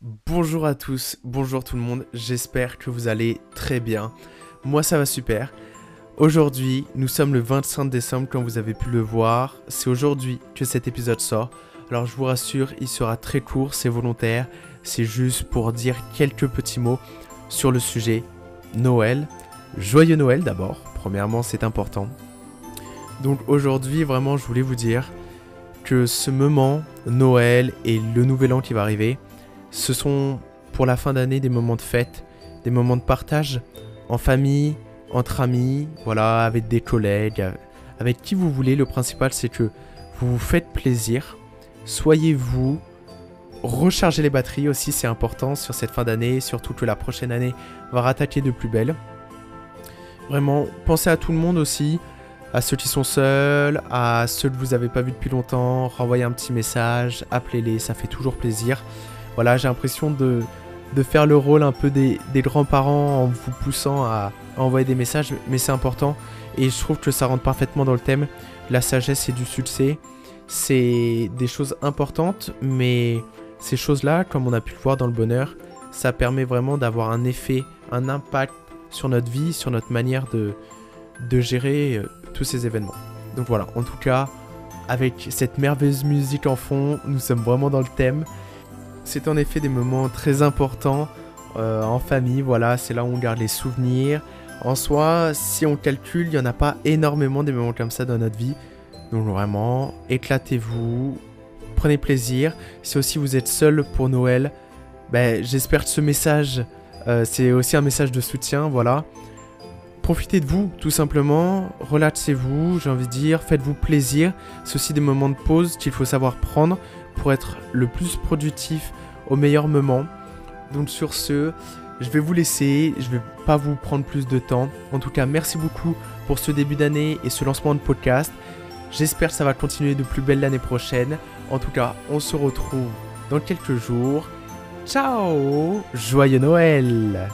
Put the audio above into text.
Bonjour à tous, bonjour tout le monde, j'espère que vous allez très bien. Moi ça va super. Aujourd'hui, nous sommes le 25 décembre comme vous avez pu le voir. C'est aujourd'hui que cet épisode sort. Alors je vous rassure, il sera très court, c'est volontaire. C'est juste pour dire quelques petits mots sur le sujet Noël. Joyeux Noël d'abord, premièrement c'est important. Donc aujourd'hui vraiment je voulais vous dire que ce moment, Noël et le nouvel an qui va arriver, ce sont pour la fin d'année des moments de fête, des moments de partage en famille, entre amis, voilà, avec des collègues, avec qui vous voulez. Le principal, c'est que vous vous faites plaisir, soyez vous, rechargez les batteries aussi, c'est important sur cette fin d'année, surtout que la prochaine année va rattaquer de plus belle. Vraiment, pensez à tout le monde aussi, à ceux qui sont seuls, à ceux que vous n'avez pas vus depuis longtemps, renvoyez un petit message, appelez-les, ça fait toujours plaisir. Voilà, j'ai l'impression de, de faire le rôle un peu des, grands-parents en vous poussant à, envoyer des messages, mais c'est important et je trouve que ça rentre parfaitement dans le thème. La sagesse et du succès, c'est des choses importantes, mais ces choses-là, comme on a pu le voir dans le bonheur, ça permet vraiment d'avoir un effet, un impact sur notre vie, sur notre manière de, de gérer euh, tous ces événements. Donc voilà, en tout cas, avec cette merveilleuse musique en fond, nous sommes vraiment dans le thème. C'est en effet des moments très importants euh, en famille, voilà, c'est là où on garde les souvenirs. En soi, si on calcule, il n'y en a pas énormément des moments comme ça dans notre vie. Donc vraiment, éclatez-vous, prenez plaisir. Si aussi vous êtes seul pour Noël, ben, j'espère que ce message, euh, c'est aussi un message de soutien, voilà. Profitez de vous, tout simplement, relaxez-vous, j'ai envie de dire, faites-vous plaisir. C'est aussi des moments de pause qu'il faut savoir prendre pour être le plus productif au meilleur moment. Donc sur ce, je vais vous laisser, je vais pas vous prendre plus de temps. En tout cas, merci beaucoup pour ce début d'année et ce lancement de podcast. J'espère que ça va continuer de plus belle l'année prochaine. En tout cas, on se retrouve dans quelques jours. Ciao Joyeux Noël